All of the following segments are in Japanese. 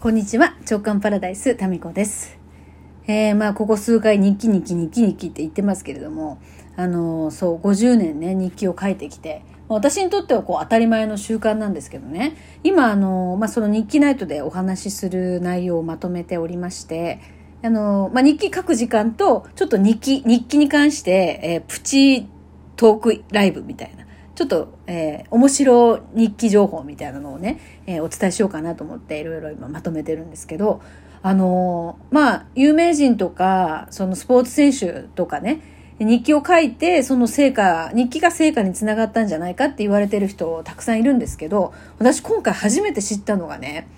こんにちは。長官パラダイス、タミコです。えー、まあ、ここ数回日記日記日記日記って言ってますけれども、あのー、そう、50年ね、日記を書いてきて、私にとってはこう当たり前の習慣なんですけどね、今、あのー、まあ、その日記ナイトでお話しする内容をまとめておりまして、あのまあ、日記書く時間と、ちょっと日記、日記に関して、えー、プチトークライブみたいな、ちょっと、えー、面白日記情報みたいなのをね、えー、お伝えしようかなと思っていろいろ今まとめてるんですけど、あのー、まあ、有名人とか、そのスポーツ選手とかね、日記を書いて、その成果、日記が成果につながったんじゃないかって言われてる人たくさんいるんですけど、私今回初めて知ったのがね、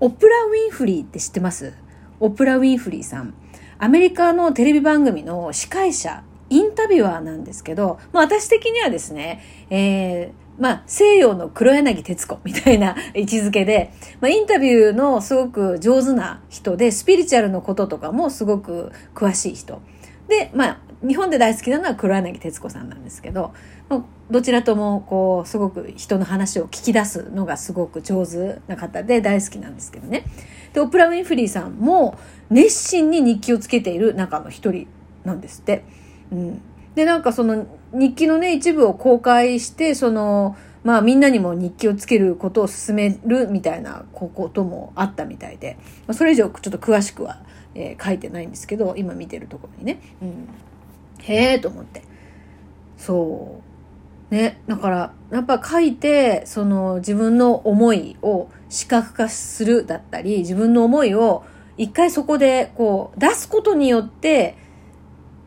オプラ・ウィンフリーって知ってます？オプラ・ウィンフリーさん。アメリカのテレビ番組の司会者インタビュアーなんですけど、まあ私的にはですね、えー、まあ西洋の黒柳徹子みたいな 位置づけで、まあインタビューのすごく上手な人で、スピリチュアルのこととかもすごく詳しい人。で、まあ日本で大好きなのは黒柳徹子さんなんですけど、どちらともこうすごく人の話を聞き出すのがすごく上手な方で大好きなんですけどね。で、オプラ・ウィンフリーさんも熱心に日記をつけている中の一人なんですって。うん、でなんかその日記のね一部を公開してそのまあみんなにも日記をつけることを進めるみたいなこともあったみたいで、まあ、それ以上ちょっと詳しくは、えー、書いてないんですけど今見てるところにね、うん、へえと思って。そう。ね。だからやっぱ書いてその自分の思いを視覚化するだったり自分の思いを一回そこでこう出すことによって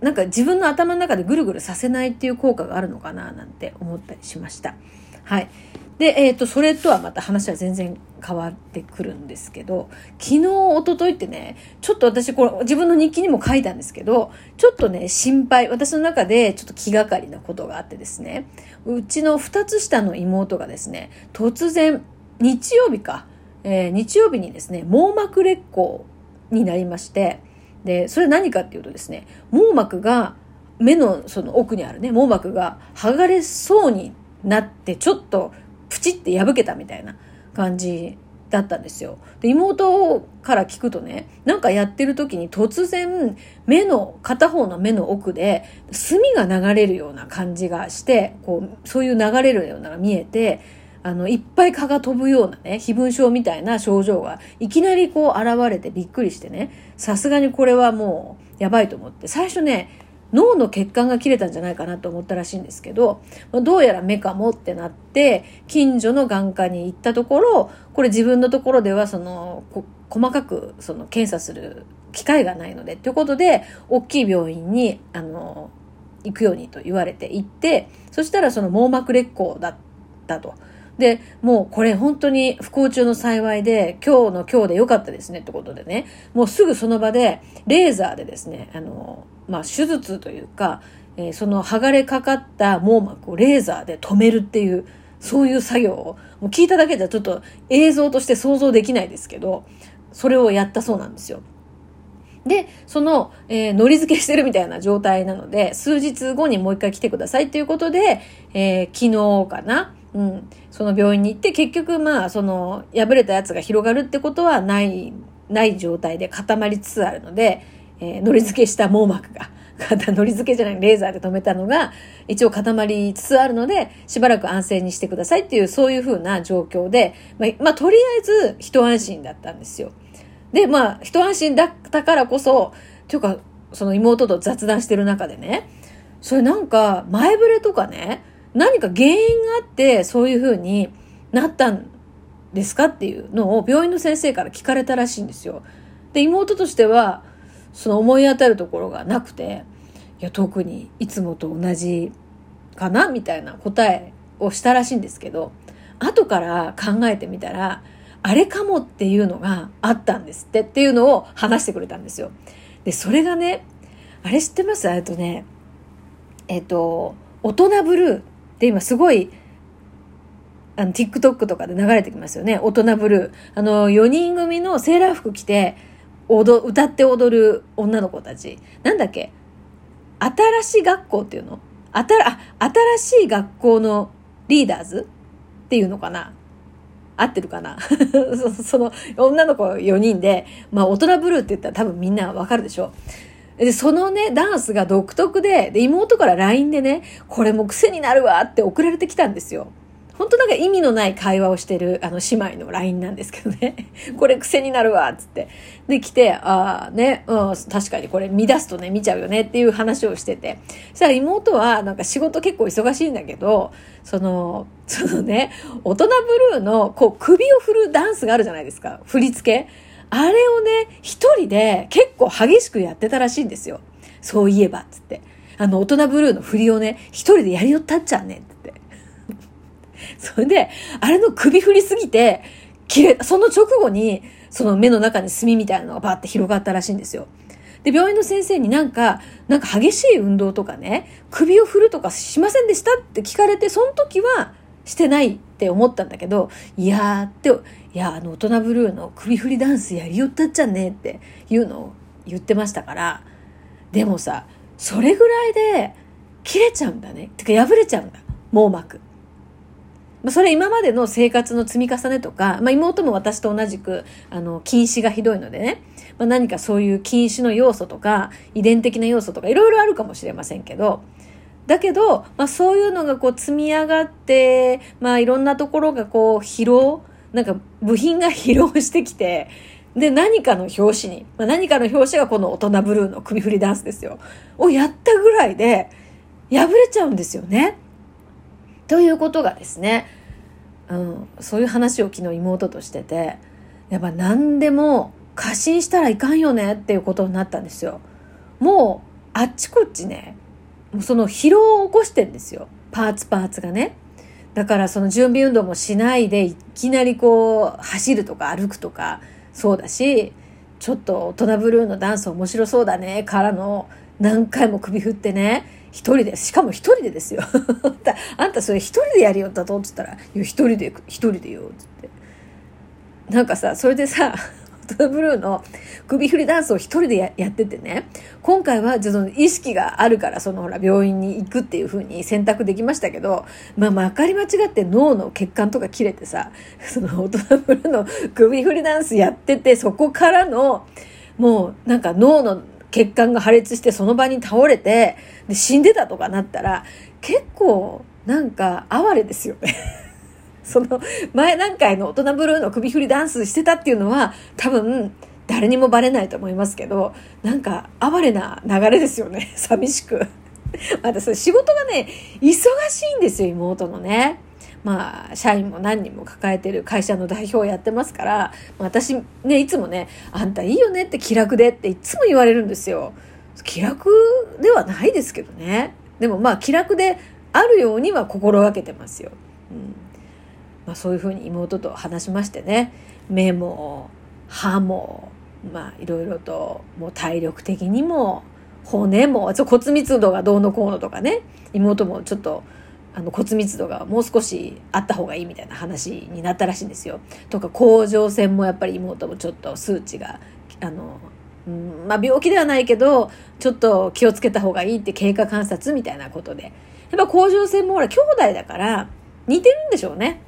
なんか自分の頭の中でぐるぐるさせないっていう効果があるのかななんて思ったりしました。はい。で、えっ、ー、と、それとはまた話は全然変わってくるんですけど、昨日、一昨日ってね、ちょっと私、これ、自分の日記にも書いたんですけど、ちょっとね、心配、私の中でちょっと気がかりなことがあってですね、うちの二つ下の妹がですね、突然、日曜日か、えー、日曜日にですね、網膜劣行になりまして、で、それ何かっていうとですね、網膜が、目のその奥にあるね、網膜が剥がれそうになって、ちょっとプチって破けたみたいな感じだったんですよ。で、妹から聞くとね、なんかやってる時に突然、目の、片方の目の奥で、墨が流れるような感じがして、こう、そういう流れるようなのが見えて、あの、いっぱい蚊が飛ぶようなね、非分症みたいな症状がいきなりこう現れてびっくりしてね、さすがにこれはもうやばいと思って、最初ね、脳の血管が切れたんじゃないかなと思ったらしいんですけど、どうやら目かもってなって、近所の眼科に行ったところ、これ自分のところではその、細かくその検査する機会がないので、ということで、大きい病院に、あの、行くようにと言われて行って、そしたらその網膜劣行だったと。で、もうこれ本当に不幸中の幸いで、今日の今日でよかったですねってことでね、もうすぐその場で、レーザーでですね、あの、まあ、手術というか、えー、その剥がれかかった網膜をレーザーで止めるっていう、そういう作業を、もう聞いただけじゃちょっと映像として想像できないですけど、それをやったそうなんですよ。で、その、えー、乗り付けしてるみたいな状態なので、数日後にもう一回来てくださいっていうことで、えー、昨日かな、うん、その病院に行って結局まあその破れたやつが広がるってことはないない状態で固まりつつあるので、えー、乗り付けした網膜が 乗り付けじゃないレーザーで止めたのが一応固まりつつあるのでしばらく安静にしてくださいっていうそういうふうな状況で、まあ、まあ、とりあえず一安心だったんですよ。でまあ一安心だったからこそというかその妹と雑談してる中でねそれなんか前触れとかね何か原因があってそういうふうになったんですかっていうのを病院の先生から聞かれたらしいんですよ。で、妹としては、その思い当たるところがなくて、いや、特にいつもと同じかなみたいな答えをしたらしいんですけど、後から考えてみたら、あれかもっていうのがあったんですってっていうのを話してくれたんですよ。で、それがね、あれ知ってます？えっとね、えっと、大人ブルーで、今すごい、あの、TikTok とかで流れてきますよね。大人ブルー。あの、4人組のセーラー服着て、踊、歌って踊る女の子たち。なんだっけ？新しい学校っていうの？あたら、あ、新しい学校のリーダーズ？っていうのかな？合ってるかな？その女の子4人で、まあ大人ブルーって言ったら多分みんなわかるでしょ。で、そのね、ダンスが独特で、で、妹から LINE でね、これも癖になるわって送られてきたんですよ。本当なんか意味のない会話をしてる、あの、姉妹の LINE なんですけどね。これ癖になるわっ、つって。で、来て、ああ、ね、うん、確かにこれ見出すとね、見ちゃうよねっていう話をしてて。そしたら妹は、なんか仕事結構忙しいんだけど、その、そのね、大人ブルーの、こう、首を振るダンスがあるじゃないですか。振り付け。あれをね、一人で結構激しくやってたらしいんですよ。そういえば、つって。あの、大人ブルーの振りをね、一人でやりよったっちゃうねん、って。それで、あれの首振りすぎて、切れ、その直後に、その目の中に墨みたいなのがバーって広がったらしいんですよ。で、病院の先生になんか、なんか激しい運動とかね、首を振るとかしませんでしたって聞かれて、その時はしてないって思ったんだけど、いやーって、いや、あの、大人ブルーの首振りダンスやりよったっちゃねっていうのを言ってましたから、でもさ、それぐらいで切れちゃうんだね。てか破れちゃうんだ。網膜。まあ、それ今までの生活の積み重ねとか、まあ、妹も私と同じく、あの、禁止がひどいのでね、まあ、何かそういう禁止の要素とか、遺伝的な要素とか、いろいろあるかもしれませんけど、だけど、まあ、そういうのがこう積み上がって、まあ、いろんなところがこう疲労、なんか部品が疲労してきて、で、何かの表紙に、まあ、何かの表紙がこの大人ブルーの首振りダンスですよ。をやったぐらいで、破れちゃうんですよね。ということがですね、うん、そういう話を昨日妹としてて、やっぱ何でも過信したらいかんよねっていうことになったんですよ。もう、あっちこっちね、もうその疲労を起こしてんですよ。パーツパーツがね。だからその準備運動もしないでいきなりこう走るとか歩くとかそうだしちょっと大人ブルーのダンス面白そうだねからの何回も首振ってね一人でしかも一人でですよ。あんたそれ一人でやるよだとっつったら「一人で一人でよ」っつって。なんかさそれでさトブルーの首振りダンスを一人でややっててね、今回はちょっと意識があるから、そのほら、病院に行くっていう風に選択できましたけど、まあ、まかり間違って脳の血管とか切れてさ、その大人ブルーの首振りダンスやってて、そこからの、もうなんか脳の血管が破裂してその場に倒れて、で死んでたとかなったら、結構なんか哀れですよね。その前段階の大人ブルーの首振りダンスしてたっていうのは多分誰にもバレないと思いますけどなんか哀れな流れですよね。寂しく。またそれ仕事がね忙しいんですよ妹のね。まあ社員も何人も抱えてる会社の代表をやってますから私ねいつもねあんたいいよねって気楽でっていつも言われるんですよ。気楽ではないですけどね。でもまあ気楽であるようには心がけてますよ、うん。まあ、そういうふうに妹と話しましてね目も歯もまあいろいろともう体力的にも骨も骨密度がどうのこうのとかね妹もちょっとあの骨密度がもう少しあった方がいいみたいな話になったらしいんですよ。とか甲状腺もやっぱり妹もちょっと数値があの、うんまあ、病気ではないけどちょっと気をつけた方がいいって経過観察みたいなことでやっぱ甲状腺もほら兄弟だから似てるんでしょうね。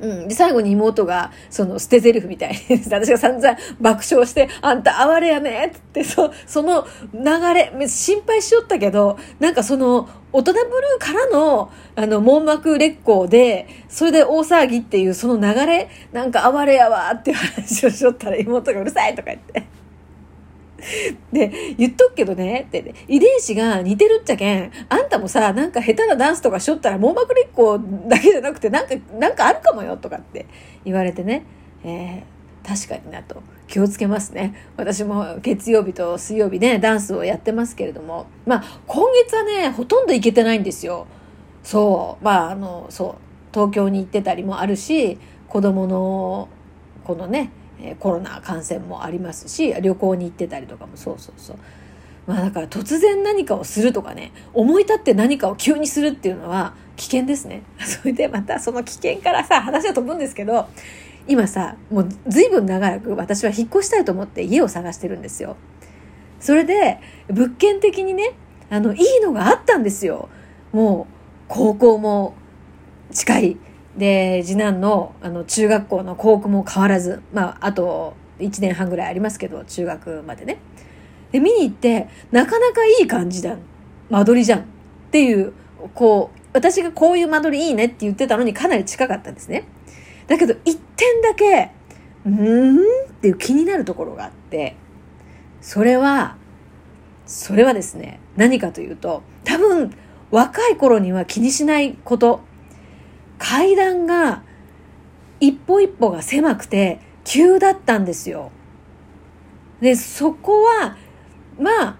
うん。で、最後に妹が、その、捨て台詞みたいに、私が散々爆笑して、あんた哀れやねって、そ、その流れ、心配しよったけど、なんかその、大人ブルーからの、あの、網膜劣行で、それで大騒ぎっていう、その流れ、なんか哀れやわっていう話をしよったら、妹がうるさいとか言って。で、言っとくけどね、って、ね、遺伝子が似てるっちゃけん、あんたもさ、なんか下手なダンスとかしょったら網膜劣行だけじゃなくて、なんか、なんかあるかもよ、とかって言われてね、えー、確かになと。気をつけますね。私も月曜日と水曜日ね、ダンスをやってますけれども、まあ、今月はね、ほとんど行けてないんですよ。そう。まあ、あの、そう。東京に行ってたりもあるし、子供の、このね、えコロナ感染もありますし旅行に行ってたりとかもそうそうそう。まあだから突然何かをするとかね思い立って何かを急にするっていうのは危険ですね。それでまたその危険からさ話は飛ぶんですけど今さもう随分長く私は引っ越したいと思って家を探してるんですよ。それで物件的にねあのいいのがあったんですよ。もう高校も近いで、次男の、あの、中学校の校区も変わらず、まあ、あと、1年半ぐらいありますけど、中学までね。で、見に行って、なかなかいい感じだ。間取りじゃん。っていう、こう、私がこういう間取りいいねって言ってたのにかなり近かったんですね。だけど、一点だけ、うーんっていう気になるところがあって、それは、それはですね、何かというと、多分、若い頃には気にしないこと。階段が、一歩一歩が狭くて、急だったんですよ。で、そこは、まあ、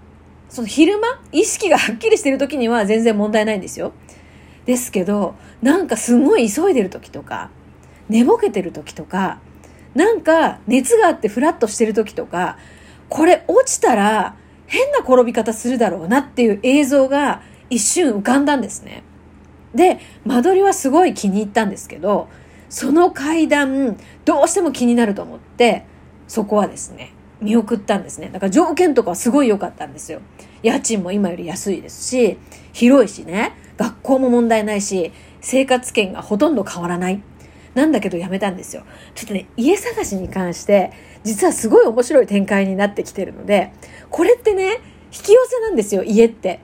その昼間、意識がはっきりしてる時には全然問題ないんですよ。ですけど、なんかすごい急いでる時とか、寝ぼけてる時とか、なんか熱があってフラッとしてる時とか、これ落ちたら変な転び方するだろうなっていう映像が一瞬浮かんだんですね。で、間取りはすごい気に入ったんですけど、その階段、どうしても気になると思って、そこはですね、見送ったんですね。だから条件とかはすごい良かったんですよ。家賃も今より安いですし、広いしね、学校も問題ないし、生活圏がほとんど変わらない。なんだけどやめたんですよ。ちょっとね、家探しに関して、実はすごい面白い展開になってきてるので、これってね、引き寄せなんですよ、家って。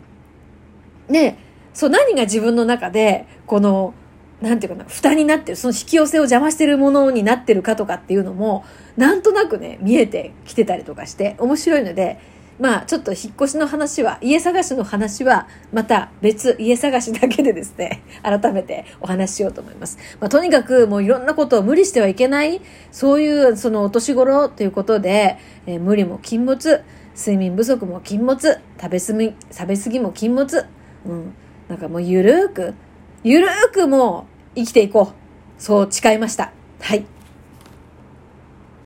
で、そう、何が自分の中で、この、なんていうかな、蓋になってる、その引き寄せを邪魔してるものになってるかとかっていうのも、なんとなくね、見えてきてたりとかして、面白いので、まあ、ちょっと引っ越しの話は、家探しの話は、また別、家探しだけでですね、改めてお話ししようと思います。まあ、とにかく、もういろんなことを無理してはいけない、そういう、そのお年頃ということで、えー、無理も禁物、睡眠不足も禁物、食べすぎ、食べ過ぎも禁物、うん。なんかもうゆるーく、ゆるーくもう生きていこう。そう誓いました。はい。